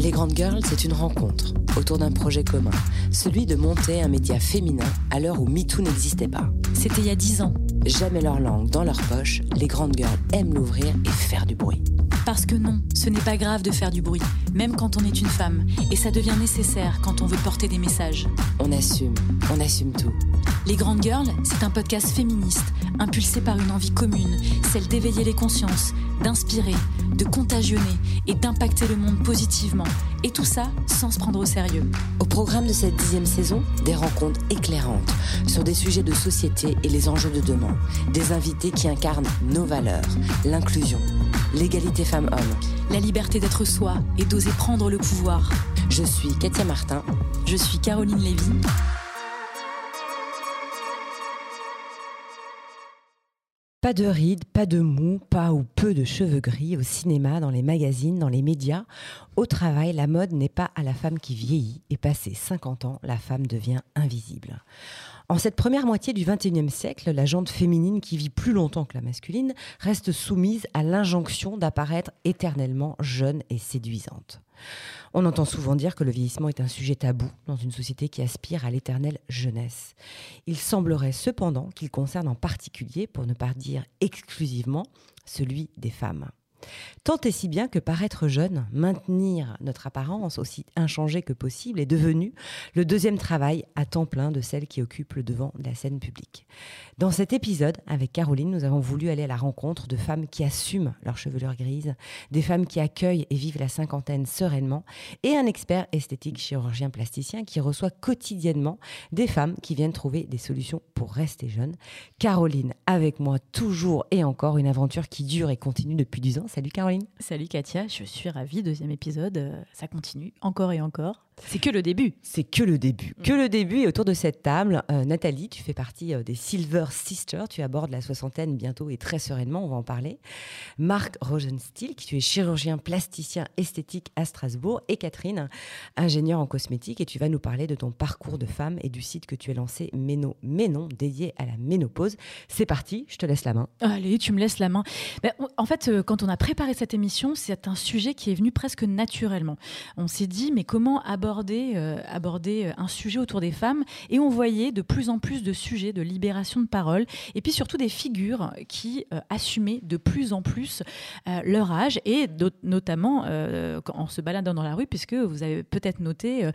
Les Grandes Girls, c'est une rencontre autour d'un projet commun, celui de monter un média féminin à l'heure où MeToo n'existait pas. C'était il y a dix ans. Jamais leur langue dans leur poche, les Grandes Girls aiment l'ouvrir et faire du bruit. Parce que non, ce n'est pas grave de faire du bruit, même quand on est une femme, et ça devient nécessaire quand on veut porter des messages. On assume, on assume tout. Les Grandes Girls, c'est un podcast féministe, impulsé par une envie commune, celle d'éveiller les consciences, d'inspirer, de contagionner et d'impacter le monde positivement. Et tout ça sans se prendre au sérieux. Au programme de cette dixième saison, des rencontres éclairantes sur des sujets de société et les enjeux de demain. Des invités qui incarnent nos valeurs, l'inclusion, l'égalité femmes-hommes. La liberté d'être soi et d'oser prendre le pouvoir. Je suis Katia Martin. Je suis Caroline Lévy. Pas de rides, pas de mou, pas ou peu de cheveux gris au cinéma, dans les magazines, dans les médias. Au travail, la mode n'est pas à la femme qui vieillit et passé 50 ans, la femme devient invisible. En cette première moitié du XXIe siècle, la jante féminine qui vit plus longtemps que la masculine reste soumise à l'injonction d'apparaître éternellement jeune et séduisante. On entend souvent dire que le vieillissement est un sujet tabou dans une société qui aspire à l'éternelle jeunesse. Il semblerait cependant qu'il concerne en particulier, pour ne pas dire exclusivement, celui des femmes. Tant et si bien que paraître jeune, maintenir notre apparence aussi inchangée que possible est devenu le deuxième travail à temps plein de celles qui occupent le devant de la scène publique. Dans cet épisode, avec Caroline, nous avons voulu aller à la rencontre de femmes qui assument leur chevelure grise, des femmes qui accueillent et vivent la cinquantaine sereinement, et un expert esthétique chirurgien plasticien qui reçoit quotidiennement des femmes qui viennent trouver des solutions pour rester jeunes. Caroline, avec moi toujours et encore, une aventure qui dure et continue depuis 10 ans. Salut Caroline. Salut Katia, je suis ravie. Deuxième épisode, euh, ça continue encore et encore. C'est que le début. C'est que le début. Mm. Que le début. Et autour de cette table, euh, Nathalie, tu fais partie euh, des Silver Sisters. Tu abordes la soixantaine bientôt et très sereinement. On va en parler. Marc Rogenstiel, qui tu es chirurgien plasticien esthétique à Strasbourg. Et Catherine, ingénieure en cosmétique. Et tu vas nous parler de ton parcours de femme et du site que tu as lancé Méno Ménon, dédié à la ménopause. C'est parti, je te laisse la main. Allez, tu me laisses la main. Ben, en fait, euh, quand on a préparé cette émission, c'est un sujet qui est venu presque naturellement. On s'est dit, mais comment aborder aborder, euh, euh, un sujet autour des femmes. Et on voyait de plus en plus de sujets de libération de parole. Et puis surtout des figures qui euh, assumaient de plus en plus leur âge. Et notamment en se baladant dans la rue puisque vous avez peut-être noté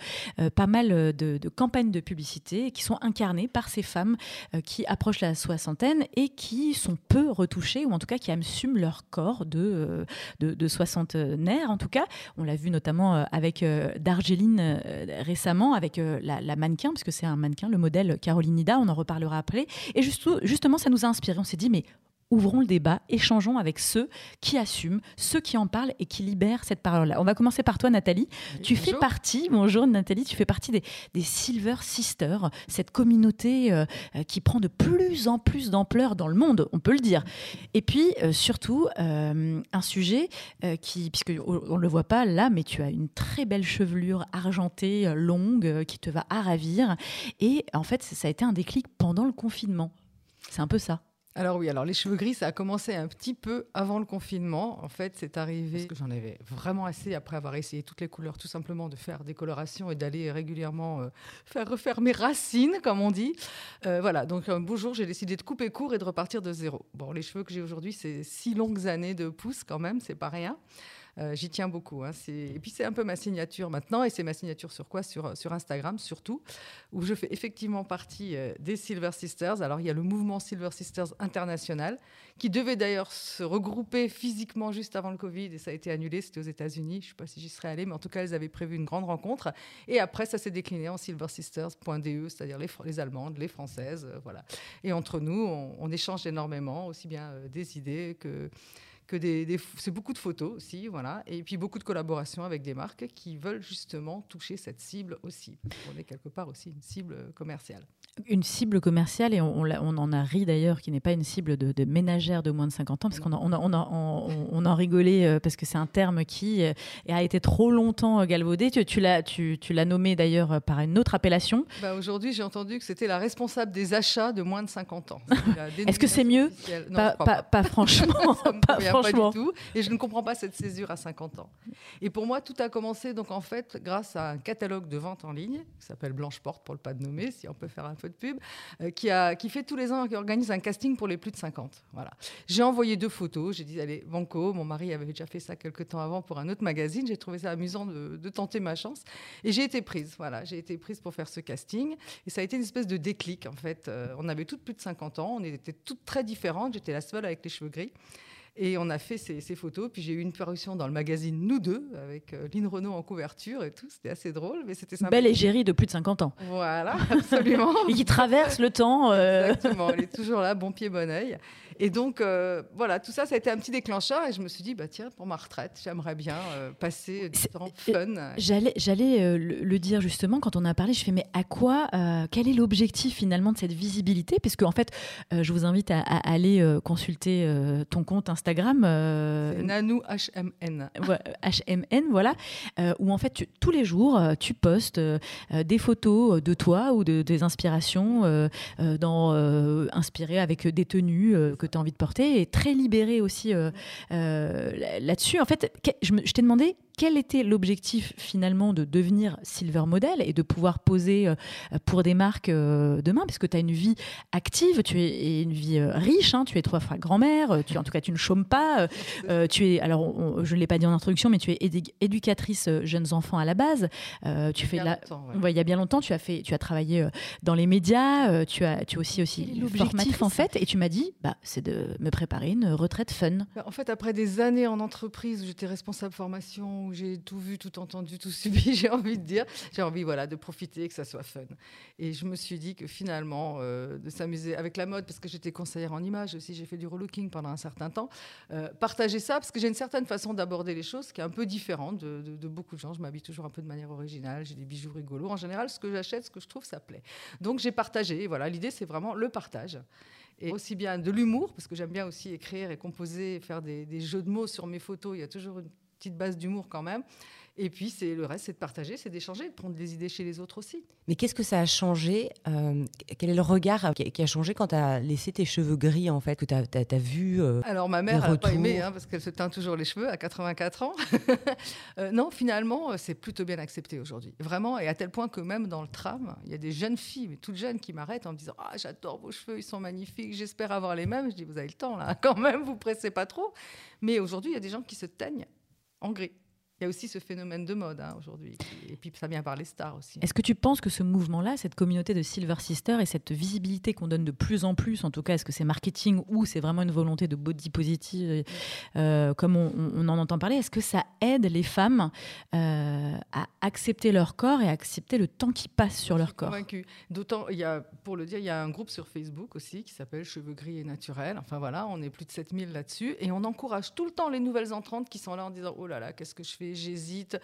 pas mal de, campagnes de publicité qui sont incarnées par ces femmes qui approchent la soixantaine et qui sont peu retouchées ou en tout cas qui assument leur corps de, de soixantenaire en tout cas. On l'a vu notamment avec Dargeline euh, récemment avec euh, la, mannequin, parce que c'est un mannequin, le modèle Caroline Nida, on en reparlera après. Et justement, ça nous a inspiré. On s'est dit, mais ouvrons le débat, échangeons avec ceux qui assument, ceux qui en parlent et qui libèrent cette parole-là. On va commencer par toi, Nathalie. tu fais partie, bonjour Nathalie, tu fais partie des, Silver Sisters, cette communauté euh, qui prend de plus en plus d'ampleur dans le monde, on peut le dire. Et puis, euh, surtout, euh, un sujet qui, puisque on ne le voit pas là, mais tu as une très belle chevelure argentée, longue, qui te va à ravir. Et en fait, ça a été un déclic pendant le confinement. C'est un peu ça. Alors oui, alors les cheveux gris, ça a commencé un petit peu avant le confinement. En fait, c'est arrivé parce que j'en avais vraiment assez après avoir essayé toutes les couleurs, tout simplement de faire des colorations et d'aller régulièrement euh, faire refaire mes racines, comme on dit. Euh, voilà, donc un beau jour, j'ai décidé de couper court et de repartir de zéro. Bon, les cheveux que j'ai aujourd'hui, c'est six longues années de pouce quand même, c'est pas rien. Euh, j'y tiens beaucoup. Hein. Et puis c'est un peu ma signature maintenant, et c'est ma signature sur quoi? Sur, Instagram surtout, où je fais effectivement partie euh, des Silver Sisters. Alors il y a le mouvement Silver Sisters international, qui devait d'ailleurs se regrouper physiquement juste avant le Covid, et ça a été annulé, c'était aux États-Unis. Je ne sais pas si j'y serais allée, mais en tout cas, elles avaient prévu une grande rencontre. Et après, ça s'est décliné en silversisters.de, c'est-à-dire les, Allemandes, les Françaises, euh, voilà. Et entre nous, on échange énormément, aussi bien des idées que que des, c'est beaucoup de photos aussi, voilà, et puis beaucoup de collaborations avec des marques qui veulent justement toucher cette cible aussi. On est quelque part aussi une cible commerciale. Une cible commerciale, et on, on, en a ri d'ailleurs, qui n'est pas une cible de, de, ménagère de moins de 50 ans, parce qu'on on, on, on, en rigolait, euh, parce que c'est un terme qui euh, a été trop longtemps euh, galvaudé. Tu, tu l'as tu, tu nommé d'ailleurs par une autre appellation. Bah Aujourd'hui, j'ai entendu que c'était la responsable des achats de moins de 50 ans. Est-ce que c'est mieux? pas, pas, pas, franchement. pas pas du tout. Et je ne comprends pas cette césure à 50 ans. Et pour moi, tout a commencé donc en fait grâce à un catalogue de vente en ligne qui s'appelle Blanche Porte pour le pas de nommer, si on peut faire un peu de pub, euh, qui, a, qui fait tous les ans, qui organise un casting pour les plus de 50. Voilà. J'ai envoyé deux photos. J'ai dit allez banco. Mon mari avait déjà fait ça quelques temps avant pour un autre magazine. J'ai trouvé ça amusant de, de tenter ma chance et j'ai été prise. Voilà, j'ai été prise pour faire ce casting et ça a été une espèce de déclic en fait. Euh, on avait toutes plus de 50 ans, on était toutes très différentes. J'étais la seule avec les cheveux gris. Et on a fait ces, photos. Puis j'ai eu une parution dans le magazine Nous deux, avec euh, Lynn Renault en couverture et tout. C'était assez drôle, mais c'était sympa. Belle égérie de plus de 50 ans. Voilà, absolument. et qui traverse le temps. Euh. Exactement, elle est toujours là, bon pied, bon oeil. Et donc, euh, voilà, tout ça, ça a été un petit déclencheur. Et je me suis dit, bah, tiens, pour ma retraite, j'aimerais bien euh, passer du temps fun. J'allais, j'allais euh, le, dire justement quand on a parlé. Je fais, mais à quoi, quel est l'objectif finalement de cette visibilité? Puisque, en fait, je vous invite à, aller consulter ton compte Instagram. C'est Nanou HMN. HMN, voilà. où en fait, tous les jours, tu postes des photos de toi ou de, des inspirations dans, inspirées avec des tenues que tu as envie de porter et très libéré aussi euh, euh, là-dessus. En fait, je, je t'ai demandé quel était l'objectif finalement de devenir silver model et de pouvoir poser euh, pour des marques euh, demain Parce que tu as une vie active, tu es une vie euh, riche, hein, tu es trois fois grand-mère, tu, en tout cas tu ne chômes pas, tu es, alors je ne l'ai pas dit en introduction, mais tu es éducatrice jeunes enfants à la base. tu fais la, il y a bien longtemps, tu as, fait, tu as travaillé dans les médias, tu as, tu as aussi, aussi l'objectif en fait, et tu m'as dit, bah, c'est de me préparer une retraite fun. Bah, en fait, après des années en entreprise où j'étais responsable formation, où j'ai tout vu, tout entendu, tout subi, j'ai envie de dire. J'ai envie voilà, de profiter, que ça soit fun. Et je me suis dit que finalement, euh, de s'amuser avec la mode, parce que j'étais conseillère en images aussi, j'ai fait du relooking pendant un certain temps, euh, partager ça, parce que j'ai une certaine façon d'aborder les choses qui est un peu différente de, beaucoup de gens. Je m'habille toujours un peu de manière originale, j'ai des bijoux rigolos. En général, ce que j'achète, ce que je trouve, ça plaît. Donc j'ai partagé. Voilà, l'idée, c'est vraiment le partage et aussi bien de l'humour, parce que j'aime bien aussi écrire et composer, faire des, jeux de mots sur mes photos. Il y a toujours une petite base d'humour quand même. Et puis, c'est le reste, c'est de partager, c'est d'échanger, de prendre des idées chez les autres aussi. Mais qu'est-ce que ça a changé euh, Quel est le regard qui a changé quand tu as laissé tes cheveux gris, en fait, que tu as, vu euh, Alors, ma mère n'a pas aimé, hein, parce qu'elle se teint toujours les cheveux à 84 ans. Euh, non, finalement, c'est plutôt bien accepté aujourd'hui. Vraiment, et à tel point que même dans le tram, il y a des jeunes filles, mais toutes jeunes, qui m'arrêtent en me disant Ah, j'adore vos cheveux, ils sont magnifiques, j'espère avoir les mêmes. Je dis Vous avez le temps, là, quand même, vous pressez pas trop. Mais aujourd'hui, il y a des gens qui se teignent en gris. Il y a aussi ce phénomène de mode hein, aujourd'hui. Et puis ça vient par les stars aussi. Est-ce que tu penses que ce mouvement-là, cette communauté de Silver Sister et cette visibilité qu'on donne de plus en plus, en tout cas, est-ce que c'est marketing ou c'est vraiment une volonté de body positive, euh, comme on, en entend parler, est-ce que ça aide les femmes euh, à accepter leur corps et à accepter le temps qui passe sur leur corps? Convaincu. D'autant, il y a, pour le dire, il y a un groupe sur Facebook aussi qui s'appelle Cheveux gris et naturels. Enfin voilà, on est plus de 7000 là-dessus et on encourage tout le temps les nouvelles entrantes qui sont là en disant oh là là, qu'est-ce que je fais? J'hésite.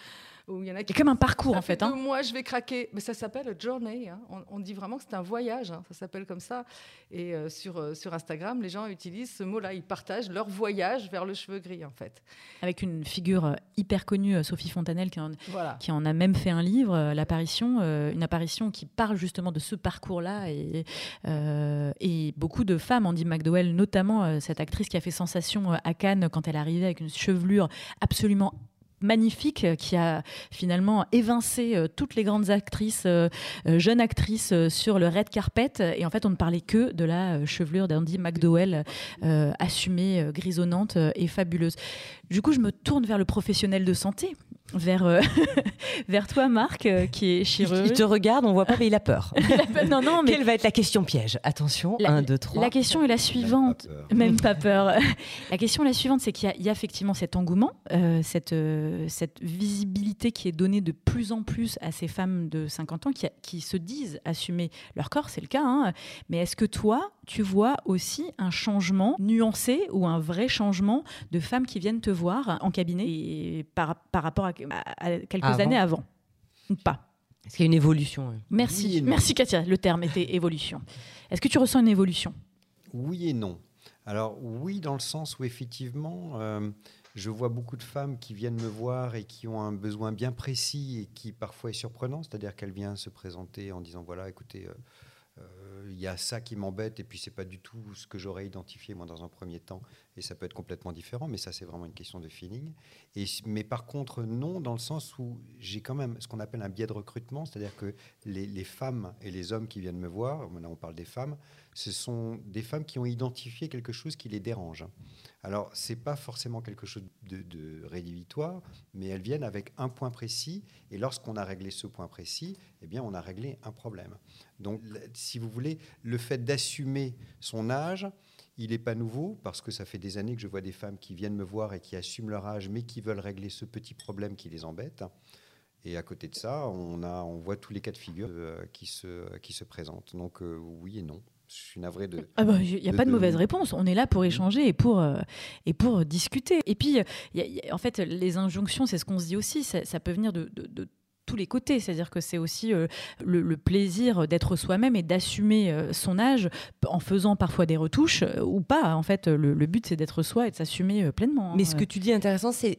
il y en a qui... comme un parcours en fait. Hein. Moi, je vais craquer. Mais ça s'appelle journey. Hein. On, dit vraiment que c'est un voyage. Hein. Ça s'appelle comme ça. Et euh, sur, euh, sur Instagram, les gens utilisent ce mot-là. Ils partagent leur voyage vers le cheveu gris en fait. Avec une figure euh, hyper connue, Sophie Fontanelle, qui en, qui en a même fait un livre, l'apparition, une apparition qui parle justement de ce parcours-là. Et, et beaucoup de femmes, Andy McDowell, notamment cette actrice qui a fait sensation à Cannes quand elle arrivait avec une chevelure absolument magnifique euh, qui a finalement évincé euh, toutes les grandes actrices, euh, jeunes actrices sur le red carpet. Et en fait, on ne parlait que de la chevelure d'Andy McDowell, assumée, grisonnante et fabuleuse. Du coup, je me tourne vers le professionnel de santé, vers, euh, vers toi, Marc, euh, qui est chirurgien. Il te regarde, on voit pas, mais il a peur. non, non, mais... Quelle va être la question piège? Attention, la, 1, 2, 3. La question est la suivante. Même pas peur. la question est la suivante, c'est qu'il y, a effectivement cet engouement, euh, cette, cette visibilité qui est donnée de plus en plus à ces femmes de 50 ans qui, qui se disent assumer leur corps, c'est le cas. Hein. Mais est-ce que toi, tu vois aussi un changement nuancé ou un vrai changement de femmes qui viennent te voir en cabinet et par, par rapport à, quelques années avant ou pas Est-ce qu'il y a une évolution Merci, merci Katia. Le terme était évolution. Est-ce que tu ressens une évolution? Oui et non. Alors oui, dans le sens où effectivement, euh, je vois beaucoup de femmes qui viennent me voir et qui ont un besoin bien précis et qui parfois est surprenant, c'est-à-dire qu'elles viennent se présenter en disant voilà, écoutez. Euh, il y a ça qui m'embête et puis c'est pas du tout ce que j'aurais identifié moi dans un premier temps et ça peut être complètement différent, mais ça c'est vraiment une question de feeling. Et, mais par contre, non, dans le sens où j'ai quand même ce qu'on appelle un biais de recrutement, c'est-à-dire que les, femmes et les hommes qui viennent me voir, maintenant on parle des femmes, ce sont des femmes qui ont identifié quelque chose qui les dérange. Alors, ce n'est pas forcément quelque chose de, de, rédhibitoire, mais elles viennent avec un point précis, et lorsqu'on a réglé ce point précis, eh bien, on a réglé un problème. Donc, si vous voulez, le fait d'assumer son âge, il n'est pas nouveau, parce que ça fait des années que je vois des femmes qui viennent me voir et qui assument leur âge, mais qui veulent régler ce petit problème qui les embête. Et à côté de ça, on, a, on voit tous les cas de figure euh, qui, se, qui se présentent. Donc, euh, oui et non je suis navré de. Ah bah, il n'y a pas de, mauvaise réponse. On est là pour échanger et pour, euh, et pour discuter. Et puis, y y a, en fait, les injonctions, c'est ce qu'on se dit aussi. Ça, ça peut venir de, de tous les côtés. C'est-à-dire que c'est aussi euh, le, plaisir d'être soi-même et d'assumer euh, son âge en faisant parfois des retouches euh, ou pas. En fait, le, but, c'est d'être soi et de s'assumer pleinement. Hein. Mais ce que tu dis intéressant, c'est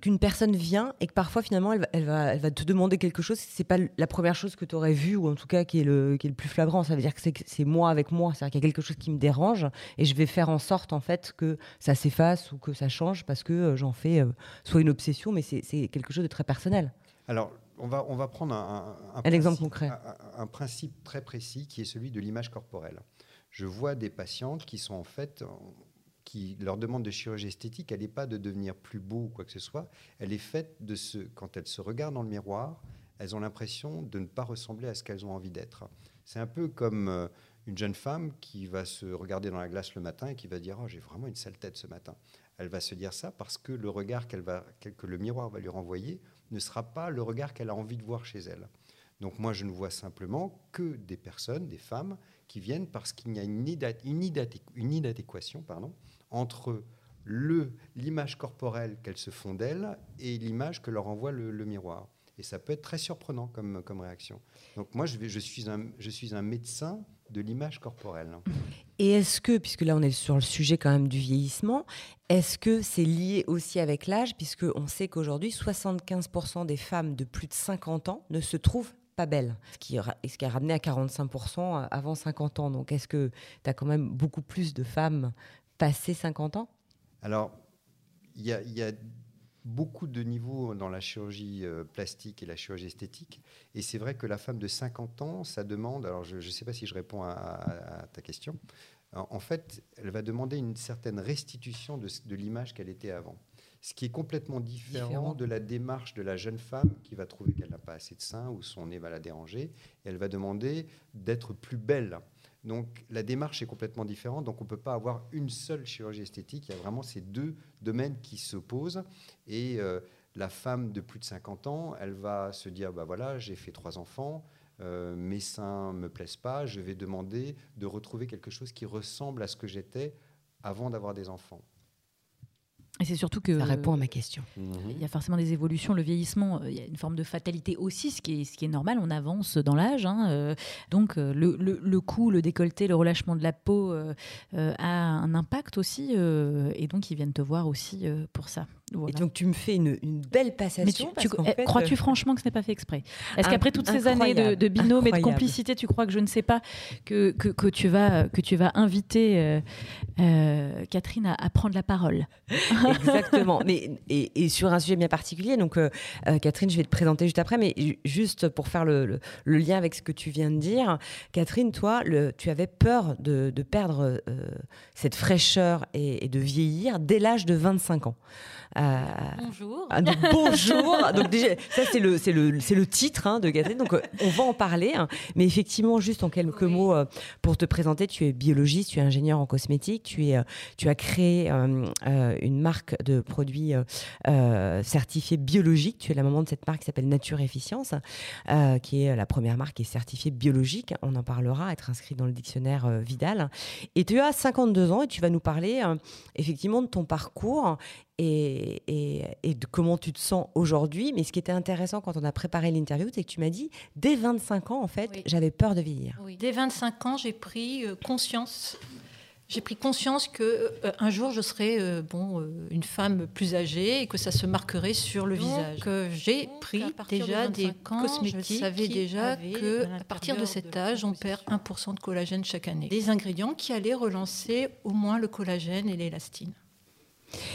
qu'une personne vient et que parfois, finalement, elle va, elle va, te demander quelque chose. C'est pas la première chose que tu aurais vue ou en tout cas qui est le, qui est le plus flagrant. Ça veut dire que c'est moi avec moi. C'est-à-dire qu'il y a quelque chose qui me dérange et je vais faire en sorte, en fait, que ça s'efface ou que ça change parce que j'en fais soit une obsession, mais c'est quelque chose de très personnel. Alors, on va, on va prendre un, exemple concret. Un, principe très précis qui est celui de l'image corporelle. Je vois des patientes qui sont en fait, qui leur demande de chirurgie esthétique, elle n'est pas de devenir plus beau ou quoi que ce soit, elle est faite de ce, quand elles se regardent dans le miroir, elles ont l'impression de ne pas ressembler à ce qu'elles ont envie d'être. C'est un peu comme euh, une jeune femme qui va se regarder dans la glace le matin et qui va dire oh, j'ai vraiment une sale tête ce matin. Elle va se dire ça parce que le regard qu'elle va, que le miroir va lui renvoyer ne sera pas le regard qu'elle a envie de voir chez elle. Donc moi, je ne vois simplement que des personnes, des femmes, qui viennent parce qu'il y a une, inadéquation pardon, entre l'image corporelle qu'elles se font d'elles et l'image que leur envoie le, miroir. Et ça peut être très surprenant comme, réaction. Donc moi, je suis un médecin de l'image corporelle. Et est-ce que, puisque là on est sur le sujet quand même du vieillissement, est-ce que c'est lié aussi avec l'âge, puisque on sait qu'aujourd'hui 75% des femmes de plus de 50 ans ne se trouvent pas belles, ce qui, ce qui a ramené à 45% avant 50 ans. Donc est-ce que tu as quand même beaucoup plus de femmes passées 50 ans? Alors, il y a, y a beaucoup de niveaux dans la chirurgie euh, plastique et la chirurgie esthétique. Et c'est vrai que la femme de 50 ans, ça demande, alors je ne sais pas si je réponds à, ta question, en fait, elle va demander une certaine restitution de, l'image qu'elle était avant. Ce qui est complètement différent, de la démarche de la jeune femme qui va trouver qu'elle n'a pas assez de seins ou son nez va la déranger. Et elle va demander d'être plus belle. Donc la démarche est complètement différente. Donc on ne peut pas avoir une seule chirurgie esthétique. Il y a vraiment ces deux domaines qui s'opposent. Et euh, la femme de plus de 50 ans, elle va se dire, bah voilà, j'ai fait trois enfants, euh, mes seins me plaisent pas, je vais demander de retrouver quelque chose qui ressemble à ce que j'étais avant d'avoir des enfants. Et c'est surtout que. Ça répond à ma question. Il y a forcément des évolutions. Le vieillissement, euh, il y a une forme de fatalité aussi, ce qui est, ce qui est normal. On avance dans l'âge. Hein, euh, donc, euh, le, le, le, cou, le décolleté, le relâchement de la peau a un impact aussi. et donc, ils viennent te voir aussi pour ça. Et donc tu me fais une, une belle passation. Eh, crois-tu franchement que ce n'est pas fait exprès? Est-ce qu'après toutes ces années de, de binôme et de complicité, tu crois que je ne sais pas que, que, que tu, vas, que tu vas inviter Catherine à, à, prendre la parole? Exactement. mais, et, sur un sujet bien particulier, donc euh, euh, Catherine, je vais te présenter juste après, mais juste pour faire le, le, lien avec ce que tu viens de dire, Catherine, toi, le, tu avais peur de, de perdre euh, cette fraîcheur et, et, de vieillir dès l'âge de 25 ans. Bonjour. Ah, donc, bonjour. donc déjà, ça c'est le, c'est le, c'est le titre hein, de Catherine, donc on va en parler. Hein. Mais effectivement, juste en quelques mots pour te présenter, tu es biologiste, tu es ingénieur en cosmétique, tu, es, tu as créé une marque de produits euh, euh, certifiés biologiques. Tu es la maman de cette marque qui s'appelle Nature Efficience, euh, qui est la première marque qui est certifiée biologique. On en parlera, être inscrit dans le dictionnaire Vidal. Et tu as 52 ans et tu vas nous parler effectivement de ton parcours et, et, de comment tu te sens aujourd'hui. Mais ce qui était intéressant quand on a préparé l'interview, c'est que tu m'as dit, dès 25 ans, en fait, j'avais peur de vieillir. Oui. Dès 25 ans, j'ai pris conscience j'ai pris conscience que euh, un jour je serais euh, bon euh, une femme plus âgée et que ça se marquerait sur le visage. Que j'ai pris déjà des cosmétiques. Je savais déjà que à partir de cet âge, on perd 1% de collagène chaque année. Des ingrédients qui allaient relancer au moins le collagène et l'élastine.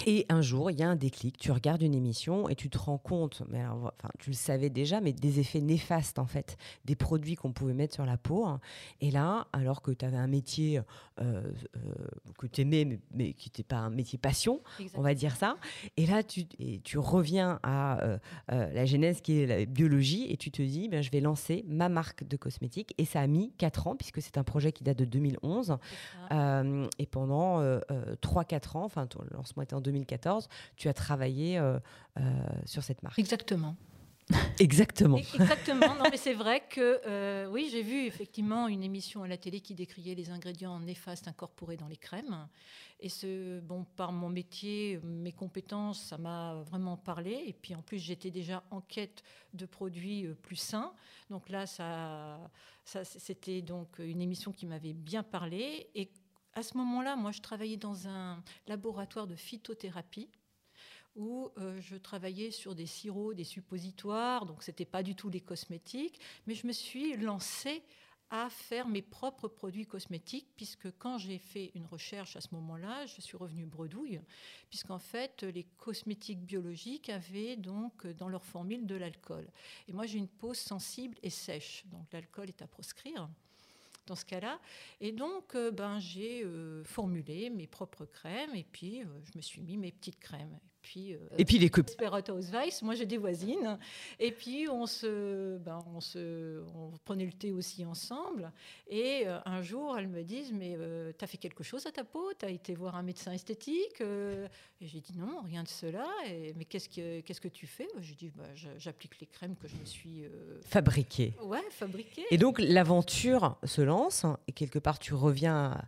Et un jour, il y a un déclic, tu regardes une émission et tu te rends compte, mais enfin, tu le savais déjà, mais des effets néfastes en fait, des produits qu'on pouvait mettre sur la peau. Hein. Et là, alors que tu avais un métier euh, euh, que tu aimais, mais, qui n'était pas un métier passion, on va dire ça, et là, tu, et tu reviens à euh, la genèse qui est la biologie et tu te dis, ben, je vais lancer ma marque de cosmétiques. Et ça a mis 4 ans, puisque c'est un projet qui date de 2011. et pendant 3-4 ans, enfin, ton en 2014, tu as travaillé euh, euh, sur cette marque. Exactement. Exactement. Exactement. Non, mais c'est vrai que euh, oui, j'ai vu effectivement une émission à la télé qui décriait les ingrédients néfastes incorporés dans les crèmes. Et ce, bon, par mon métier, mes compétences, ça m'a vraiment parlé. Et puis en plus, j'étais déjà en quête de produits plus sains. Donc là, ça, ça c'était donc une émission qui m'avait bien parlé. Et à ce moment-là, moi, je travaillais dans un laboratoire de phytothérapie où euh, je travaillais sur des sirops, des suppositoires, donc ce n'était pas du tout les cosmétiques, mais je me suis lancée à faire mes propres produits cosmétiques, puisque quand j'ai fait une recherche à ce moment-là, je suis revenue bredouille, puisqu'en fait, les cosmétiques biologiques avaient donc dans leur formule de l'alcool. Et moi, j'ai une peau sensible et sèche, donc l'alcool est à proscrire dans ce cas-là. Et donc, euh, ben, j'ai euh, formulé mes propres crèmes et puis euh, je me suis mis mes petites crèmes puis, euh, et puis les copines. Weiss, moi j'ai des voisines. Et puis on se, ben, on se, on prenait le thé aussi ensemble. Et euh, un jour, elles me disent Mais euh, tu as fait quelque chose à ta peau? Tu as été voir un médecin esthétique Et j'ai dit Non, rien de cela. Et, mais qu'est-ce que, qu'est-ce que tu fais? J'ai dit bah, J'applique les crèmes que je me suis. Fabriquées. Ouais, fabriquées. Et donc l'aventure se lance. Et quelque part, tu reviens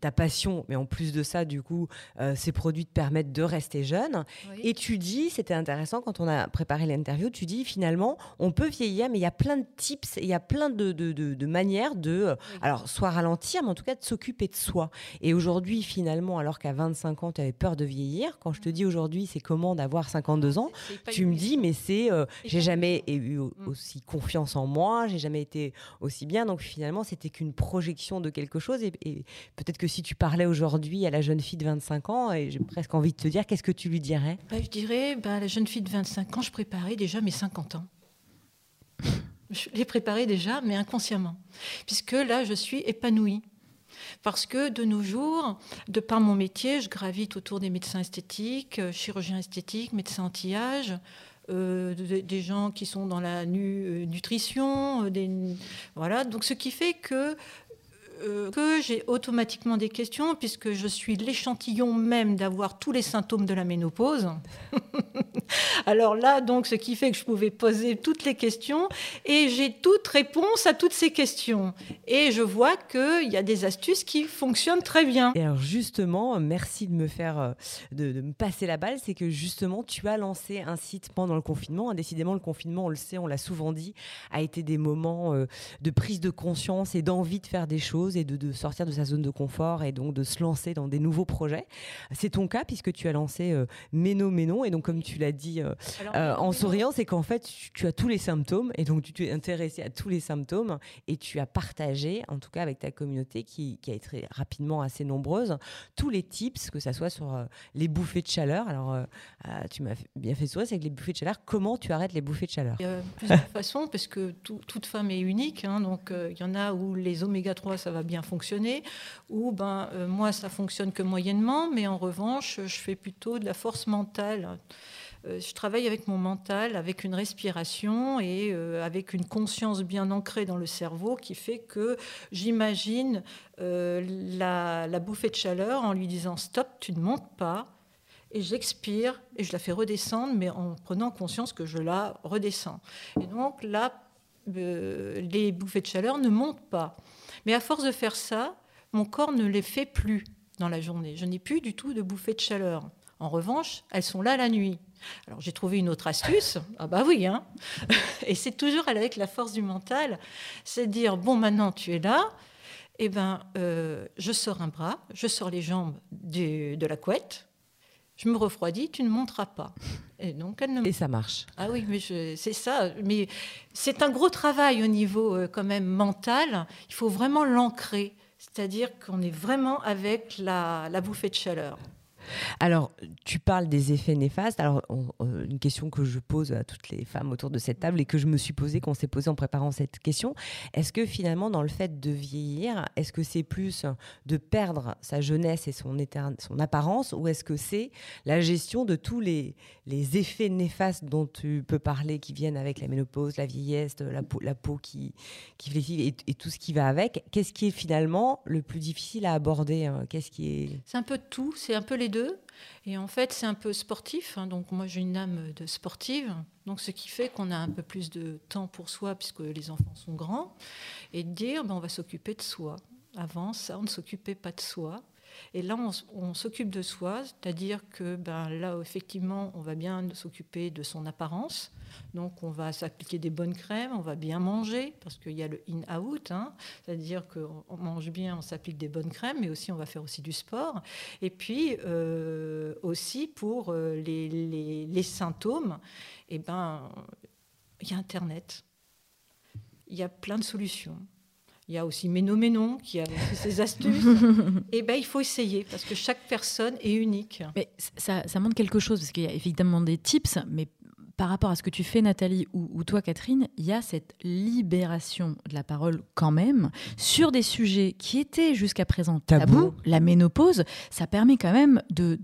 ta passion, mais en plus de ça, du coup, euh, ces produits te permettent de rester jeune. Et tu dis, c'était intéressant quand on a préparé l'interview, tu dis finalement, on peut vieillir, mais il y a plein de tips, il y a plein de, de, de, manières de, euh, alors, soit ralentir, mais en tout cas de s'occuper de soi. Et aujourd'hui, finalement, alors qu'à 25 ans, tu avais peur de vieillir, quand je te dis aujourd'hui, c'est comment d'avoir 52 ans, tu me dis, mais c'est, euh, j'ai jamais eu mm. aussi confiance en moi, j'ai jamais été aussi bien. Donc finalement, c'était qu'une projection de quelque chose. Et, et peut-être que si tu parlais aujourd'hui à la jeune fille de 25 ans, et j'ai presque envie de te dire, qu'est-ce que tu lui dirais? Bah, Je dirais, bah, à la jeune fille de 25 ans, je préparais déjà mes 50 ans. je les préparais déjà, mais inconsciemment. Puisque là, je suis épanouie. Parce que de nos jours, de par mon métier, je gravite autour des médecins esthétiques, euh, chirurgiens esthétiques, médecins anti-âge, euh, des gens qui sont dans la euh, nutrition, des, voilà. Donc, ce qui fait que euh, que j'ai automatiquement des questions, puisque je suis l'échantillon même d'avoir tous les symptômes de la ménopause. Alors là, donc, ce qui fait que je pouvais poser toutes les questions, et j'ai toute réponse à toutes ces questions. Et je vois qu'il y a des astuces qui fonctionnent très bien. Et alors justement, merci de me faire, euh, de, me passer la balle, c'est que justement, tu as lancé un site pendant le confinement. Décidément, le confinement, on le sait, on l'a souvent dit, a été des moments euh, de prise de conscience et d'envie de faire des choses et de, sortir de sa zone de confort et donc de se lancer dans des nouveaux projets. C'est ton cas puisque tu as lancé euh, Méno Ménon. Et donc comme tu l'as dit euh, euh, en souriant, c'est qu'en fait tu, as tous les symptômes. Et donc tu t'es intéressé à tous les symptômes. Et tu as partagé, en tout cas avec ta communauté qui, a été rapidement assez nombreuse, tous les tips, que ça soit sur les bouffées de chaleur. Alors tu m'as bien fait sourire, c'est que les bouffées de chaleur, comment tu arrêtes les bouffées de chaleur? Il y a plusieurs façons parce que toute femme est unique, hein, donc il y en a où les oméga 3 ça va bien fonctionner, ou ben, euh, moi, ça fonctionne que moyennement, mais en revanche, je fais plutôt de la force mentale. Euh, je travaille avec mon mental, avec une respiration et euh, avec une conscience bien ancrée dans le cerveau qui fait que j'imagine la, la bouffée de chaleur en lui disant stop, tu ne montes pas, et j'expire et je la fais redescendre, mais en prenant conscience que je la redescends. Et donc là, les bouffées de chaleur ne montent pas. Mais à force de faire ça, mon corps ne les fait plus dans la journée. Je n'ai plus du tout de bouffées de chaleur. En revanche, elles sont là la nuit. Alors j'ai trouvé une autre astuce. Ah bah oui, hein Et c'est toujours avec la force du mental, c'est dire bon maintenant tu es là, eh ben euh, je sors un bras, je sors les jambes de la couette, je me refroidis, tu ne monteras pas. Et donc elle ne... Et ça marche. Ah oui, mais c'est ça. Mais c'est un gros travail au niveau euh, quand même mental. Il faut vraiment l'ancrer, c'est-à-dire qu'on est vraiment avec la, bouffée de chaleur. Alors, tu parles des effets néfastes. Alors, une question que je pose à toutes les femmes autour de cette table et que je me suis posée, qu'on s'est posée en préparant cette question, est-ce que finalement, dans le fait de vieillir, est-ce que c'est plus de perdre sa jeunesse et son, apparence ou est-ce que c'est la gestion de tous les, effets néfastes dont tu peux parler qui viennent avec la ménopause, la vieillesse, la peau, qui, qui fléchit et, et tout ce qui va avec? Qu'est-ce qui est finalement le plus difficile à aborder hein? Qu'est-ce est... C'est un peu tout, c'est un peu les Et en fait, c'est un peu sportif. Hein. donc moi, j'ai une âme de sportive. Donc ce qui fait qu'on a un peu plus de temps pour soi, puisque les enfants sont grands. Et de dire, ben, on va s'occuper de soi. Avant ça, on ne s'occupait pas de soi. Et là, on, s'occupe de soi, c'est-à-dire que ben, là, effectivement, on va bien s'occuper de son apparence. Donc, on va s'appliquer des bonnes crèmes, on va bien manger, parce qu'il y a le in-out, hein. c'est-à-dire qu'on mange bien, on s'applique des bonnes crèmes, mais aussi on va faire aussi du sport. Et puis, euh, aussi pour euh, les, symptômes, eh ben, il y a Internet, il y a plein de solutions. Il y a aussi Méno Ménon qui a ses astuces. et eh ben il faut essayer parce que chaque personne est unique. Mais ça, ça montre quelque chose parce qu'il y a évidemment des tips, mais par rapport à ce que tu fais, Nathalie, ou, toi, Catherine, il y a cette libération de la parole quand même sur des sujets qui étaient jusqu'à présent tabous. La ménopause, ça permet quand même de,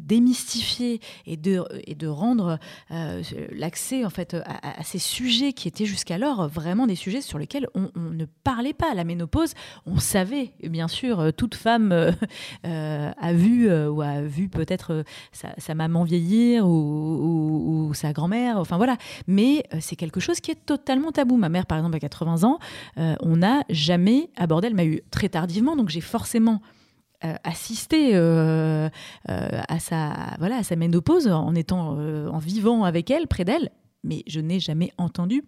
démystifier et de, et de rendre euh, l'accès en fait à, ces sujets qui étaient jusqu'alors vraiment des sujets sur lesquels on, ne parlait pas. La ménopause, on savait, bien sûr, toute femme euh, euh, a vu ou a vu peut-être sa, maman vieillir ou sa grand-mère enfin voilà. Mais euh, c'est quelque chose qui est totalement tabou. Ma mère, par exemple, à 80 ans, euh, on n'a jamais abordé. Elle m'a eu très tardivement, donc j'ai forcément euh, assisté à sa voilà à sa ménopause en étant en vivant avec elle, près d'elle. Mais je n'ai jamais entendu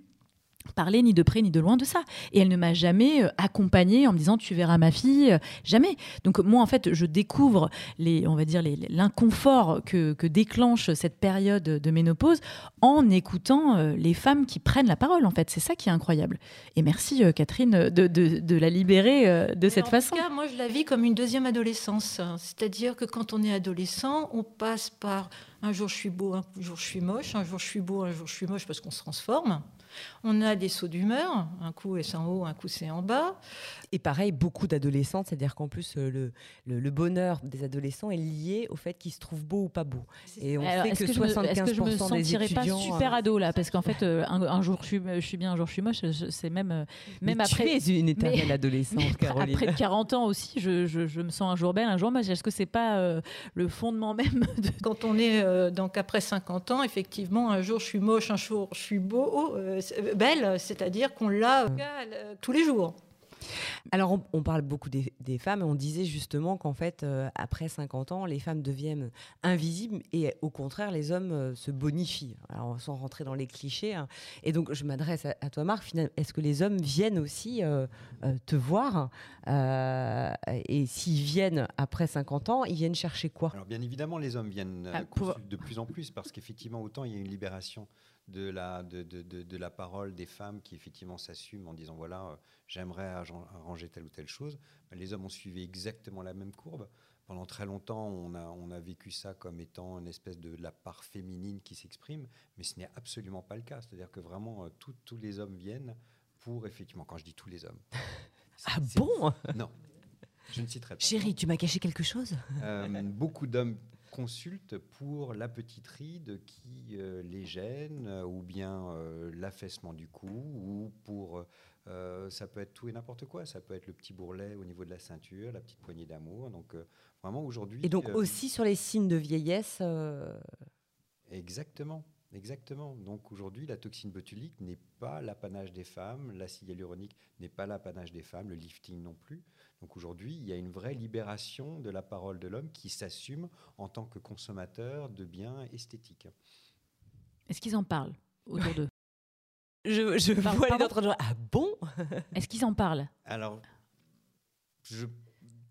parler ni de près ni de loin de ça. Et elle ne m'a jamais euh, accompagnée en me disant tu verras ma fille, euh, jamais. Donc moi en fait je découvre les, on va dire l'inconfort que, déclenche cette période de ménopause en écoutant euh, les femmes qui prennent la parole en fait. C'est ça qui est incroyable. Et merci Catherine de, la libérer de cette façon. En tout cas, moi je la vis comme une deuxième adolescence. C'est-à-dire que quand on est adolescent, on passe par un jour je suis beau, un jour je suis moche, un jour je suis beau, un jour je suis moche parce qu'on se transforme. On a des sauts d'humeur, un coup c'est en haut, un coup c'est en bas. Et pareil, beaucoup d'adolescents, c'est-à-dire qu'en plus euh, le, le, bonheur des adolescents est lié au fait qu'ils se trouvent beaux ou pas beaux. Et on sait que, 75% est-ce que je me sentirais pas super ado là Parce qu'en fait, euh, un, jour je suis, je suis bien, un jour je suis moche. C'est même, même après. Tu es une éternelle adolescente, Caroline. Après 40 ans aussi, je, je, me sens un jour belle, un jour moche. Est-ce que c'est pas euh, le fondement même de... Quand on est donc après 50 ans, effectivement, un jour je suis moche, un jour je suis beau, belle, c'est-à-dire qu'on l'a tous les jours. Alors, on, parle beaucoup des, femmes et on disait justement qu'en fait, euh, après 50 ans, les femmes deviennent invisibles et au contraire, les hommes euh, se bonifient. Alors, sans rentrer dans les clichés. Hein. Et donc, je m'adresse à, toi, Marc. Est-ce que les hommes viennent aussi euh, te voir Et s'ils viennent après 50 ans, ils viennent chercher quoi? Alors, bien évidemment, les hommes viennent ah, de plus en plus parce qu'effectivement, autant il y a une libération de la, de, de, de, la parole des femmes qui effectivement s'assument en disant voilà, euh, j'aimerais arranger telle ou telle chose. les hommes ont suivi exactement la même courbe. Pendant très longtemps, on a, on a vécu ça comme étant une espèce de la part féminine qui s'exprime, mais ce n'est absolument pas le cas. C'est-à-dire que vraiment, euh, tous les hommes viennent pour, effectivement, quand je dis tous les hommes. ah bon? Non, je ne citerai pas. Chérie, tu m'as caché quelque chose? Euh, Beaucoup d'hommes consultent pour la petite ride qui euh, les gêne, euh, ou bien euh, l'affaissement du cou, ou pour... ça peut être tout et n'importe quoi. Ça peut être le petit bourrelet au niveau de la ceinture, la petite poignée d'amour. Donc vraiment aujourd'hui... Et donc aussi sur les signes de vieillesse Exactement. Exactement. Donc aujourd'hui, la toxine botulique n'est pas l'apanage des femmes, l'acide hyaluronique n'est pas l'apanage des femmes, le lifting non plus. Donc aujourd'hui, il y a une vraie libération de la parole de l'homme qui s'assume en tant que consommateur de biens esthétiques. Est-ce qu'ils en parlent autour d'eux? Je, je vois les autres gens. Ah bon? Est-ce qu'ils en parlent? Alors, je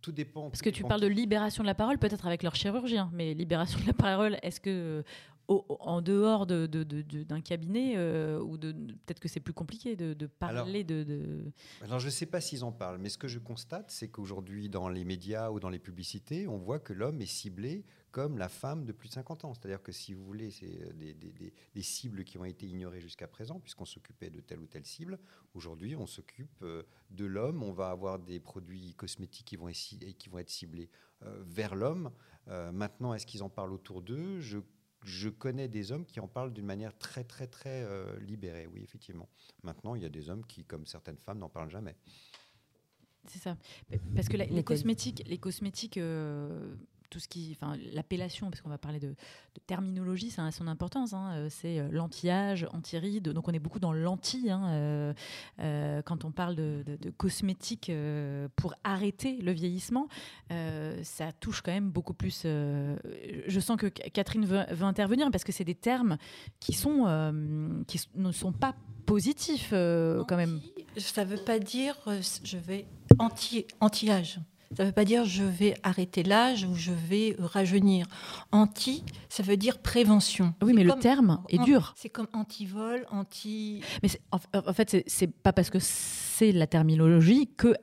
tout dépend. Parce que tu parles de libération de la parole, peut-être avec leur chirurgien, mais libération de la parole, est-ce que en dehors d'un de, cabinet euh, ou de peut-être que c'est plus compliqué de, parler de, Alors je ne sais pas s'ils en parlent, mais ce que je constate, c'est qu'aujourd'hui dans les médias ou dans les publicités, on voit que l'homme est ciblé comme la femme de plus de 50 ans. C'est-à-dire que si vous voulez, c'est des, des, cibles qui ont été ignorées jusqu'à présent, puisqu'on s'occupait de telle ou telle cible. Aujourd'hui, on s'occupe de l'homme. On va avoir des produits cosmétiques qui vont être, qui vont être ciblés vers l'homme. maintenant, est-ce qu'ils en parlent autour d'eux? Je je connais des hommes qui en parlent d'une manière très, très, très euh, libérée, oui, effectivement. Maintenant, il y a des hommes qui, comme certaines femmes, n'en parlent jamais. C'est ça. Parce que les cosmétiques, les cosmétiques euh, tout ce qui, enfin, l'appellation, parce qu'on va parler de, terminologie, ça a son importance. Hein, euh, c'est euh, l'anti-âge, anti-ride. Donc on est beaucoup dans l'anti hein, euh, quand on parle de, cosmétiques pour arrêter le vieillissement. ça touche quand même beaucoup plus. je sens que Catherine veut, intervenir parce que c'est des termes qui sont qui ne sont pas positifs quand même. Ça ne veut pas dire je vais anti anti-âge. Ça ne veut pas dire je vais arrêter l'âge ou je vais rajeunir. Anti, ça veut dire prévention. Oui, mais le terme est dur. C'est comme anti-vol, anti. Mais en, en fait, c'est pas parce que c'est la terminologie que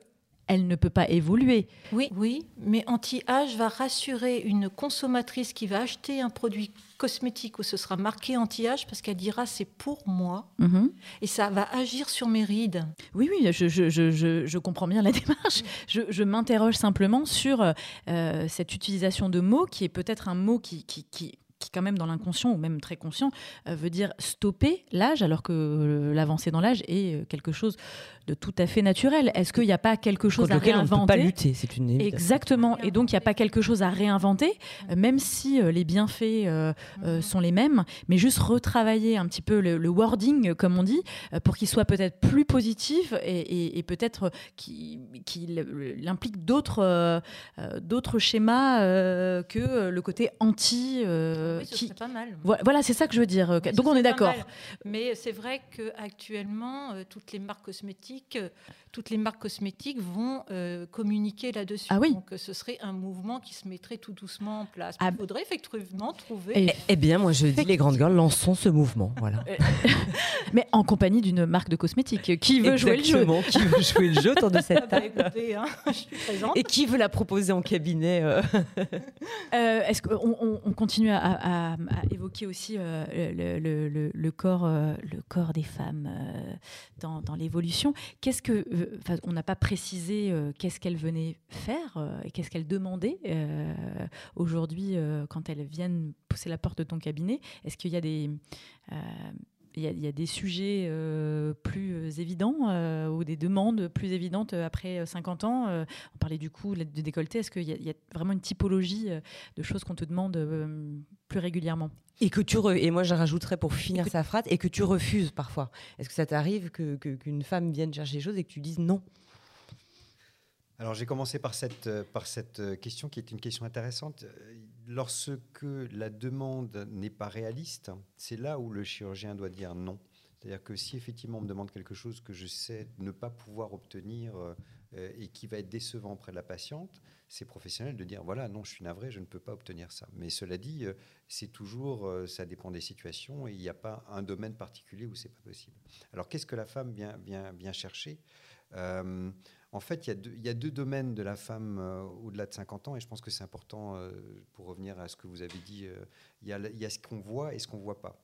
elle ne peut pas évoluer. Oui, oui, mais anti-âge va rassurer une consommatrice qui va acheter un produit cosmétique où ce sera marqué anti-âge parce qu'elle dira c'est pour moi mhm. et ça va agir sur mes rides. Oui, oui, je, je, je, je comprends bien la démarche. Je, m'interroge simplement sur euh, cette utilisation de mots qui est peut-être un mot qui, qui, qui qui quand même dans l'inconscient ou même très conscient euh, veut dire stopper l'âge alors que euh, l'avancée dans l'âge est euh, quelque chose de tout à fait naturel. Est-ce qu'il n'y a pas quelque chose à réinventer on ne peut pas lutter, c'est une évidence. Exactement. Et donc il n'y a pas quelque chose à réinventer, même si les bienfaits sont les mêmes, mais juste retravailler un petit peu le, wording, comme on dit, pour qu'il soit peut-être plus positif et, peut-être qu'il implique d'autres d'autres schémas que le côté anti. oui, qui... pas mal. Voilà, c'est ça que je veux dire. Donc on est d'accord. Mais c'est vrai qu'actuellement, toutes les marques cosmétiques que toutes les marques cosmétiques vont euh, communiquer là-dessus. Ah oui. Donc ce serait un mouvement qui se mettrait tout doucement en place. Ah. Il faudrait effectivement trouver. Eh, eh bien, moi je dis les grandes girls, lançons ce mouvement. Voilà. Mais en compagnie d'une marque de cosmétiques qui veut jouer le jeu. Qui veut jouer le jeu autour de cette ah bah, hein, je suis présente. Et qui veut la proposer en cabinet euh euh, Est-ce qu'on on continue à, évoquer aussi le, le, le, corps, le corps des femmes dans, dans l'évolution? Qu'est-ce que, euh, on n'a pas précisé euh, qu'est-ce qu'elles venaient faire euh, et qu'est-ce qu'elles demandaient aujourd'hui quand elles viennent pousser la porte de ton cabinet. Est-ce qu'il y a des il y, a, des sujets plus évidents ou des demandes plus évidentes après 50 ans. on parlait du coup de décolleté. Est-ce qu'il y, y, a vraiment une typologie de choses qu'on te demande plus régulièrement? Et que tu et moi je rajouterais pour finir sa phrase et que tu refuses parfois. Est-ce que ça t'arrive que qu'une femme vienne chercher des choses et que tu dises non? Alors j'ai commencé par cette par cette question qui est une question intéressante. Lorsque la demande n'est pas réaliste, c'est là où le chirurgien doit dire non. C'est-à-dire que si effectivement on me demande quelque chose que je sais ne pas pouvoir obtenir euh, et qui va être décevant auprès de la patiente, c'est professionnel de dire voilà, non, je suis navré, je ne peux pas obtenir ça. Mais cela dit, euh, c'est toujours, euh, ça dépend des situations et il n'y a pas un domaine particulier où c'est pas possible. Alors qu'est-ce que la femme vient, chercher? En fait, il y, a deux, domaines de la femme au-delà de 50 ans, et je pense que c'est important, pour revenir à ce que vous avez dit, il y, a, il y a ce qu'on voit et ce qu'on ne voit pas.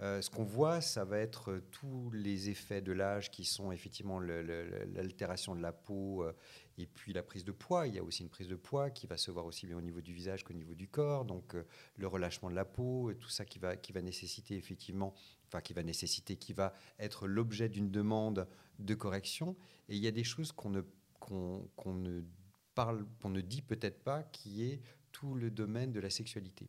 Euh, ce qu'on voit, ça va être euh, tous les effets de l'âge qui sont effectivement l'altération de la peau euh, et puis la prise de poids. Il y a aussi une prise de poids qui va se voir aussi bien au niveau du visage qu'au niveau du corps. Donc le relâchement de la peau, tout ça qui va, qui va nécessiter effectivement, enfin qui va nécessiter, qui va être l'objet d'une demande de correction. Et il y a des choses qu'on ne, qu'on, qu'on ne parle, qu'on ne dit peut-être pas, qui est tout le domaine de la sexualité.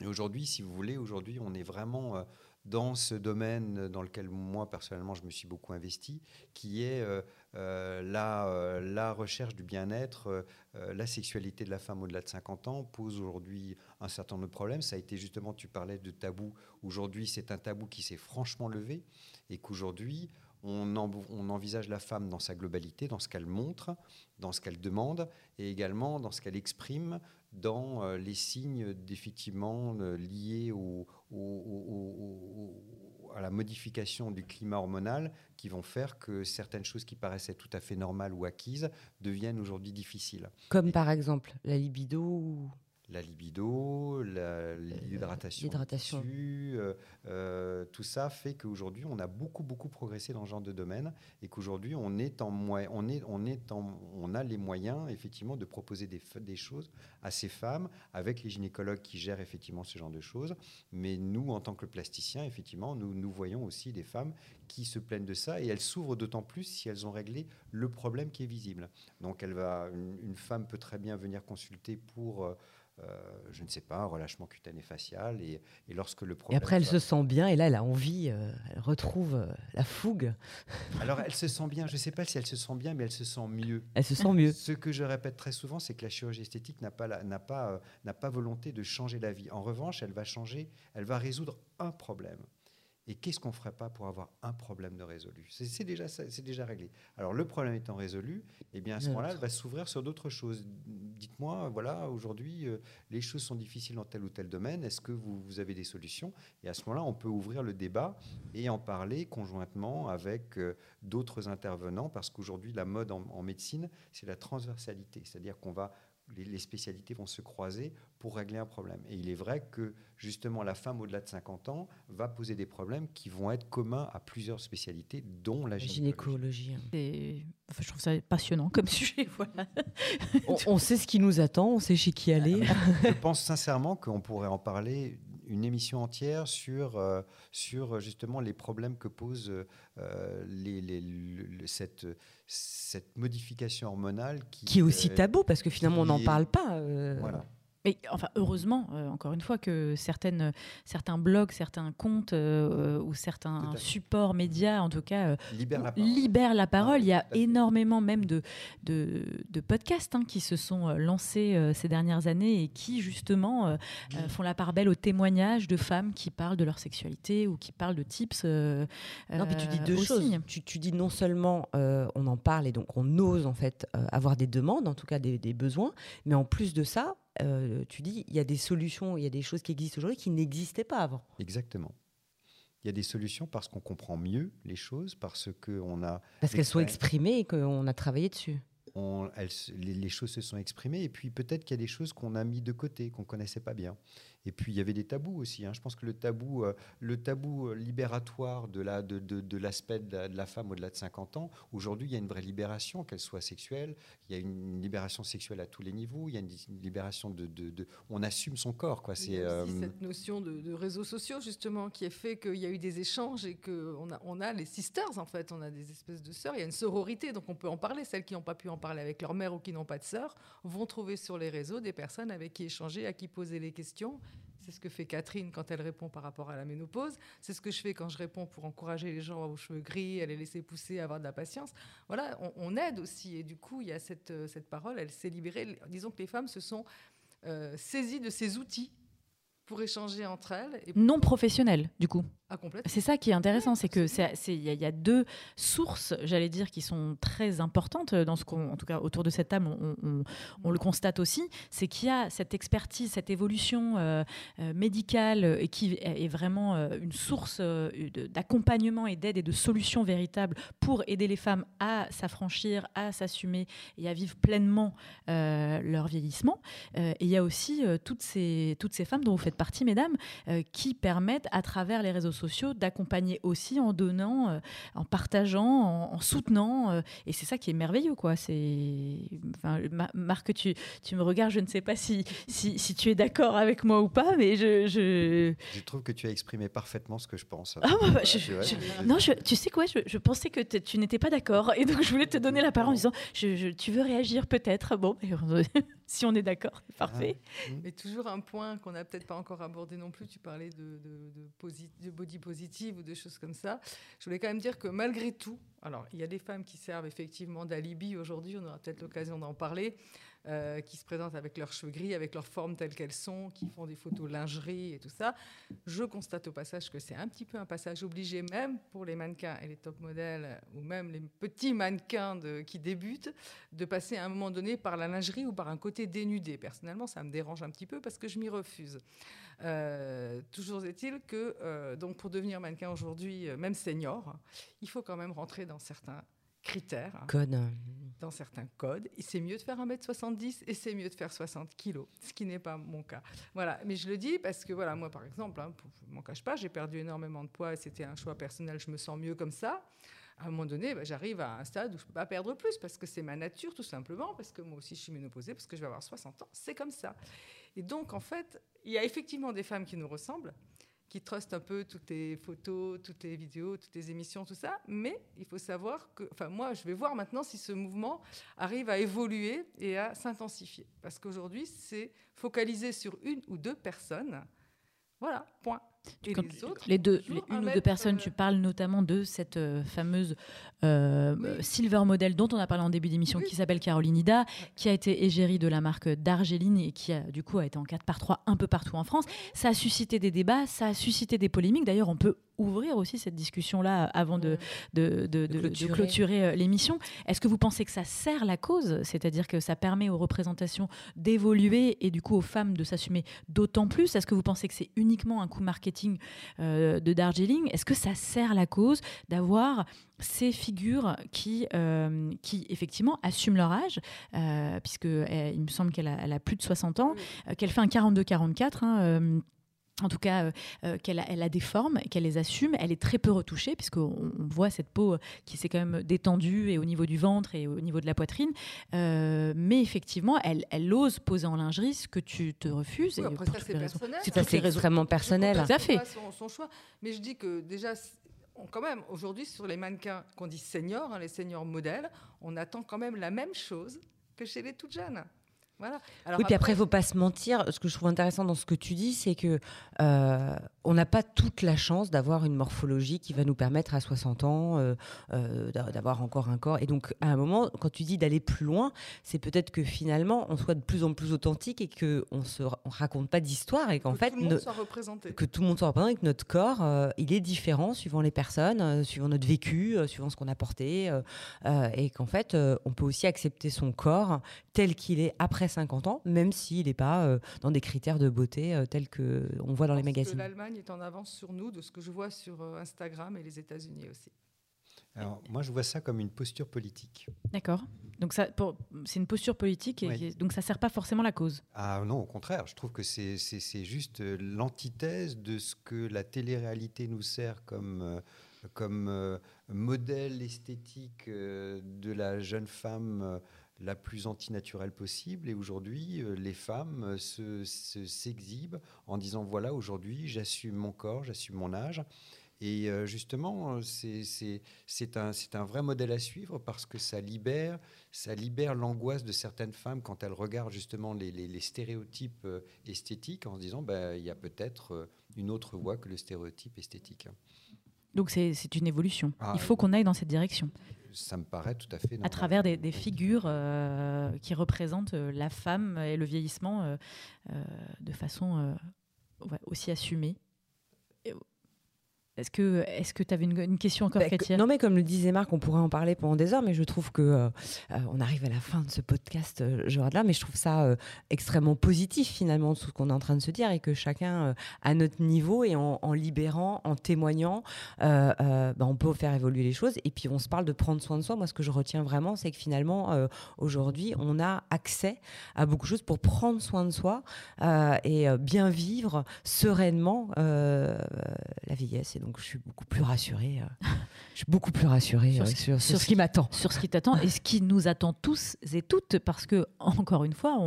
Et aujourd'hui, si vous voulez, aujourd'hui, on est vraiment euh, dans ce domaine dans lequel moi, personnellement, je me suis beaucoup investi, qui est euh, euh, la, la, recherche du bien-être, la sexualité de la femme au-delà de 50 ans pose aujourd'hui un certain nombre de problèmes. Ça a été justement, tu parlais de tabou. Aujourd'hui, c'est un tabou qui s'est franchement levé et qu'aujourd'hui, on, on, envisage la femme dans sa globalité, dans ce qu'elle montre, dans ce qu'elle demande et également dans ce qu'elle exprime, dans euh, les signes effectivement euh, liés à la modification du climat hormonal qui vont faire que certaines choses qui paraissaient tout à fait normales ou acquises deviennent aujourd'hui difficiles. Comme par exemple la libido la libido, l'hydratation, euh, euh, tout ça fait qu'aujourd'hui on a beaucoup beaucoup progressé dans ce genre de domaine et qu'aujourd'hui on est en on est on est en, on a les moyens effectivement de proposer des, des choses à ces femmes avec les gynécologues qui gèrent effectivement ce genre de choses. Mais nous en tant que plasticiens effectivement nous nous voyons aussi des femmes qui se plaignent de ça et elles s'ouvrent d'autant plus si elles ont réglé le problème qui est visible. Donc elle va une, femme peut très bien venir consulter pour euh, euh, je ne sais pas, relâchement cutané facial. Et, lorsque le problème. Et après, elle se sent bien, et là, elle a envie, euh, elle retrouve euh, la fougue. Alors, elle se sent bien, je ne sais pas si elle se sent bien, mais elle se sent mieux. Elle se sent mieux. Ce que je répète très souvent, c'est que la chirurgie esthétique n'a pas, n'a pas, n'a pas volonté de changer la vie. En revanche, elle va changer, elle va résoudre un problème. Et qu'est-ce qu'on ne ferait pas pour avoir un problème de résolu? C'est déjà, c'est déjà réglé. Alors le problème étant résolu, eh bien à ce moment-là, elle va s'ouvrir sur d'autres choses. Dites-moi, voilà, aujourd'hui, euh, les choses sont difficiles dans tel ou tel domaine. Est-ce que vous, vous, avez des solutions? Et à ce moment-là, on peut ouvrir le débat et en parler conjointement avec euh, d'autres intervenants, parce qu'aujourd'hui, la mode en, en médecine, c'est la transversalité, c'est-à-dire qu'on va les, spécialités vont se croiser pour régler un problème. Et il est vrai que justement la femme au-delà de 50 ans va poser des problèmes qui vont être communs à plusieurs spécialités, dont la gynécologie. Et, je trouve ça passionnant comme sujet. Voilà. on, sait ce qui nous attend, on sait chez qui aller. je pense sincèrement qu'on pourrait en parler une émission entière sur, euh, sur justement les problèmes que pose euh, les, cette, cette modification hormonale. Qui, qui est aussi tabou, parce que finalement, on n'en parle pas. Euh. Voilà enfin, heureusement, euh, encore une fois, que certaines, certains blogs, certains comptes euh, ou certains supports médias, en tout cas, euh, libèrent la parole. Il y a énormément même de, de, podcasts hein, qui se sont lancés ces dernières années et qui, justement, font la part belle aux témoignages de femmes qui parlent de leur sexualité ou qui parlent de tips. non, puis tu dis deux choses. Tu, tu, dis non seulement on en parle et donc on ose, en fait, avoir des demandes, en tout cas des, des besoins, mais en plus de ça, euh, tu dis, il y a des solutions, il y a des choses qui existent aujourd'hui qui n'existaient pas avant. Exactement. Il y a des solutions parce qu'on comprend mieux les choses, parce qu'on a... Parce qu'elles sont exprimées et qu'on a travaillé dessus. les, choses se sont exprimées et puis peut-être qu'il y a des choses qu'on a mis de côté, qu'on connaissait pas bien. Et puis il y avait des tabous aussi. Hein. Je pense que le tabou, euh, le tabou euh, libératoire de la de, de, l'aspect de, la femme au-delà de 50 ans, aujourd'hui il y a une vraie libération, qu'elle soit sexuelle. Il y a une libération sexuelle à tous les niveaux. Il y a une, libération de, de, on assume son corps quoi. C'est euh, cette notion de, réseaux sociaux justement qui a fait qu'il y a eu des échanges et qu'on a on a les sisters en fait. On a des espèces de sœurs. Il y a une sororité donc on peut en parler. Celles qui n'ont pas pu en parler avec leur mère ou qui n'ont pas de sœurs vont trouver sur les réseaux des personnes avec qui échanger, à qui poser les questions c'est ce que fait Catherine quand elle répond par rapport à la ménopause. C'est ce que je fais quand je réponds pour encourager les gens aux cheveux gris, à les laisser pousser, à avoir de la patience. Voilà, on, aide aussi. Et du coup, il y a cette, euh, cette parole, elle s'est libérée. Disons que les femmes se sont euh, saisies de ces outils pour échanger entre elles. Et Non professionnels, du coup. Ah, c'est ça qui est intéressant, c'est que il y, a deux sources, j'allais dire, qui sont très importantes dans ce qu'on, en tout cas autour de cette table, on, le constate aussi, c'est qu'il y a cette expertise, cette évolution euh, euh, médicale et qui est vraiment euh, une source d'accompagnement et d'aide et de solutions véritables pour aider les femmes à s'affranchir, à s'assumer et à vivre pleinement leur vieillissement. et il y a aussi toutes ces toutes ces femmes dont vous faites partie, mesdames, qui permettent à travers les réseaux sociaux d'accompagner aussi en donnant, euh, en partageant, en, soutenant. Euh, et c'est ça qui est merveilleux, quoi. C'est, enfin, Marc, tu, tu me regardes, je ne sais pas si, si, si tu es d'accord avec moi ou pas, mais je, je... je. trouve que tu as exprimé parfaitement ce que je pense. Ah, bah, bah, non, tu sais quoi, je, pensais que tu n'étais pas d'accord. Et donc, je voulais te donner la parole en disant tu veux réagir peut-être? Bon, si on est d'accord, c'est parfait. Ah. Mais toujours un point qu'on n'a peut-être pas encore abordé non plus. Tu parlais de, de, de, body positive ou de choses comme ça. Je voulais quand même dire que malgré tout, alors il y a des femmes qui servent effectivement d'alibi aujourd'hui, on aura peut-être l'occasion d'en parler. Euh, qui se présentent avec leurs cheveux gris, avec leurs formes telles qu'elles sont, qui font des photos lingerie et tout ça. Je constate au passage que c'est un petit peu un passage obligé, même pour les mannequins et les top modèles, ou même les petits mannequins qui débutent, de passer à un moment donné par la lingerie ou par un côté dénudé. Personnellement, ça me dérange un petit peu parce que je m'y refuse. Euh, toujours est-il que, euh, donc pour devenir mannequin aujourd'hui, même senior, il faut quand même rentrer dans certains critères. Code. Dans certains codes, c'est mieux de faire 1m70 et c'est mieux de faire 60 kg, ce qui n'est pas mon cas. Voilà, mais je le dis parce que voilà, moi par exemple, hein, je ne m'en cache pas, j'ai perdu énormément de poids et c'était un choix personnel, je me sens mieux comme ça à un moment donné, bah, j'arrive à un stade où je ne peux pas perdre plus parce que c'est ma nature tout simplement, parce que moi aussi je suis ménopausée, parce que je vais avoir 60 ans, c'est comme ça. Et donc en fait, il y a effectivement des femmes qui nous ressemblent, qui trustent un peu toutes les photos, toutes les vidéos, toutes les émissions, tout ça, mais il faut savoir que, enfin moi je vais voir maintenant si ce mouvement arrive à évoluer et à s'intensifier, parce qu'aujourd'hui c'est focalisé sur une ou deux personnes. Voilà, point les, deux, une ou deux personnes, tu parles notamment de cette euh, fameuse euh, silver model dont on a parlé en début d'émission, qui s'appelle Caroline Ida, qui a été égérie de la marque d'Argeline et qui a, du coup a été en 4 par 3 un peu partout en France. Ça a suscité des débats, ça a suscité des polémiques. D'ailleurs, on peut ouvrir aussi cette discussion-là avant de, de, de, de clôturer, euh, l'émission. Est-ce que vous pensez que ça sert la cause? C'est-à-dire que ça permet aux représentations d'évoluer et du coup aux femmes de s'assumer d'autant plus? Est-ce que vous pensez que c'est uniquement un coup marketing euh, de Darjeeling? Est-ce que ça sert la cause d'avoir ces figures qui, euh, qui effectivement assument leur âge, puisque il me semble qu'elle a, a, plus de 60 ans, qu'elle fait un 42-44. Hein, en tout cas, euh, euh, qu'elle a, elle a, des formes, qu'elle les assume. Elle est très peu retouchée, puisqu'on on voit cette peau euh, qui s'est quand même détendue et au niveau du ventre et au niveau de la poitrine. mais effectivement, elle, elle, ose poser en lingerie ce que tu te refuses. après, ça, c'est personnel. C'est extrêmement personnel. Tout à fait. Son, son, choix. Mais je dis que déjà, quand même, aujourd'hui, sur les mannequins qu'on dit seniors, hein, les seniors modèles, on attend quand même la même chose que chez les toutes jeunes. Voilà. oui, puis après, il ne faut pas se mentir. Ce que je trouve intéressant dans ce que tu dis, c'est que euh, on n'a pas toute la chance d'avoir une morphologie qui va nous permettre à 60 ans euh, euh, d'avoir encore un corps. Et donc, à un moment, quand tu dis d'aller plus loin, c'est peut-être que finalement, on soit de plus en plus authentique et qu'on ne se raconte pas d'histoire et qu'en fait, tout le monde soit représenté. que tout le monde soit représenté, et que notre corps, il est différent suivant les personnes, suivant notre vécu, suivant ce qu'on a porté, et qu'en fait, on peut aussi accepter son corps tel qu'il est après 50 ans, même s'il n'est pas euh, dans des critères de beauté euh, tels qu'on voit dans les magazines. L'Allemagne est en avance sur nous, de ce que je vois sur euh, Instagram et les États-Unis aussi. Alors, moi, je vois ça comme une posture politique. D'accord. Donc, c'est une posture politique, et donc ça ne sert pas forcément la cause. Ah non, au contraire. Je trouve que c'est juste l'antithèse de ce que la télé-réalité nous sert comme, comme modèle esthétique de la jeune femme la plus antinaturelle possible. Et aujourd'hui, euh, les femmes euh, s'exhibent en disant voilà, aujourd'hui, j'assume mon corps, j'assume mon âge. Et euh, justement, c'est un, un, vrai modèle à suivre parce que ça libère, ça libère l'angoisse de certaines femmes quand elles regardent justement les, stéréotypes esthétiques en se disant bah, il y a peut-être une autre voie que le stéréotype esthétique. Donc c'est une évolution. Ah il faut qu'on aille dans cette direction ça me paraît tout à fait normal. À travers des, figures euh, qui représentent euh, la femme et le vieillissement euh, de façon aussi assumée. Est-ce que est-ce que tu avais une, question encore, bah, Non, mais comme le disait Marc, on pourrait en parler pendant des heures, mais je trouve que euh, euh, on arrive à la fin de ce podcast, euh, là, mais je trouve ça extrêmement positif finalement tout ce qu'on est en train de se dire et que chacun à notre niveau et en, libérant, en témoignant, bah, on peut faire évoluer les choses. Et puis on se parle de prendre soin de soi. Moi, ce que je retiens vraiment, c'est que finalement aujourd'hui, on a accès à beaucoup de choses pour prendre soin de soi et bien vivre sereinement la vieillesse. Et donc, donc je suis beaucoup plus rassurée. Euh, je suis beaucoup plus rassurée sur, euh, ce, qui m'attend. Sur ce qui t'attend et ce qui nous attend tous et toutes, parce que encore une fois,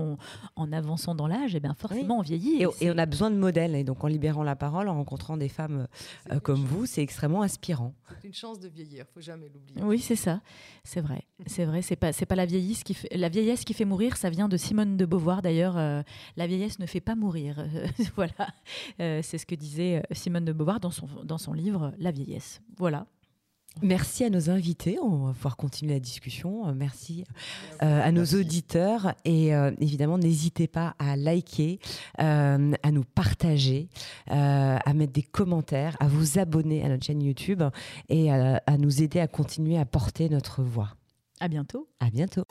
en avançant dans l'âge, et eh bien forcément on vieillit. Et, on a besoin de modèles. Et donc en libérant la parole, en rencontrant des femmes euh, comme vous, c'est extrêmement inspirant. C'est une chance de vieillir, faut jamais l'oublier. Oui, c'est ça. C'est vrai. C'est vrai. C'est pas, c'est pas la vieillesse qui fait, la vieillesse qui fait mourir. Ça vient de Simone de Beauvoir d'ailleurs. la vieillesse ne fait pas mourir. voilà. c'est ce que disait Simone de Beauvoir dans son dans son livre La vieillesse. Voilà. Merci à nos invités. On va pouvoir continuer la discussion. Euh, merci euh, à nos auditeurs. Et euh, évidemment, n'hésitez pas à liker, à nous partager, à mettre des commentaires, à vous abonner à notre chaîne YouTube et à nous aider à continuer à porter notre voix. À bientôt. À bientôt.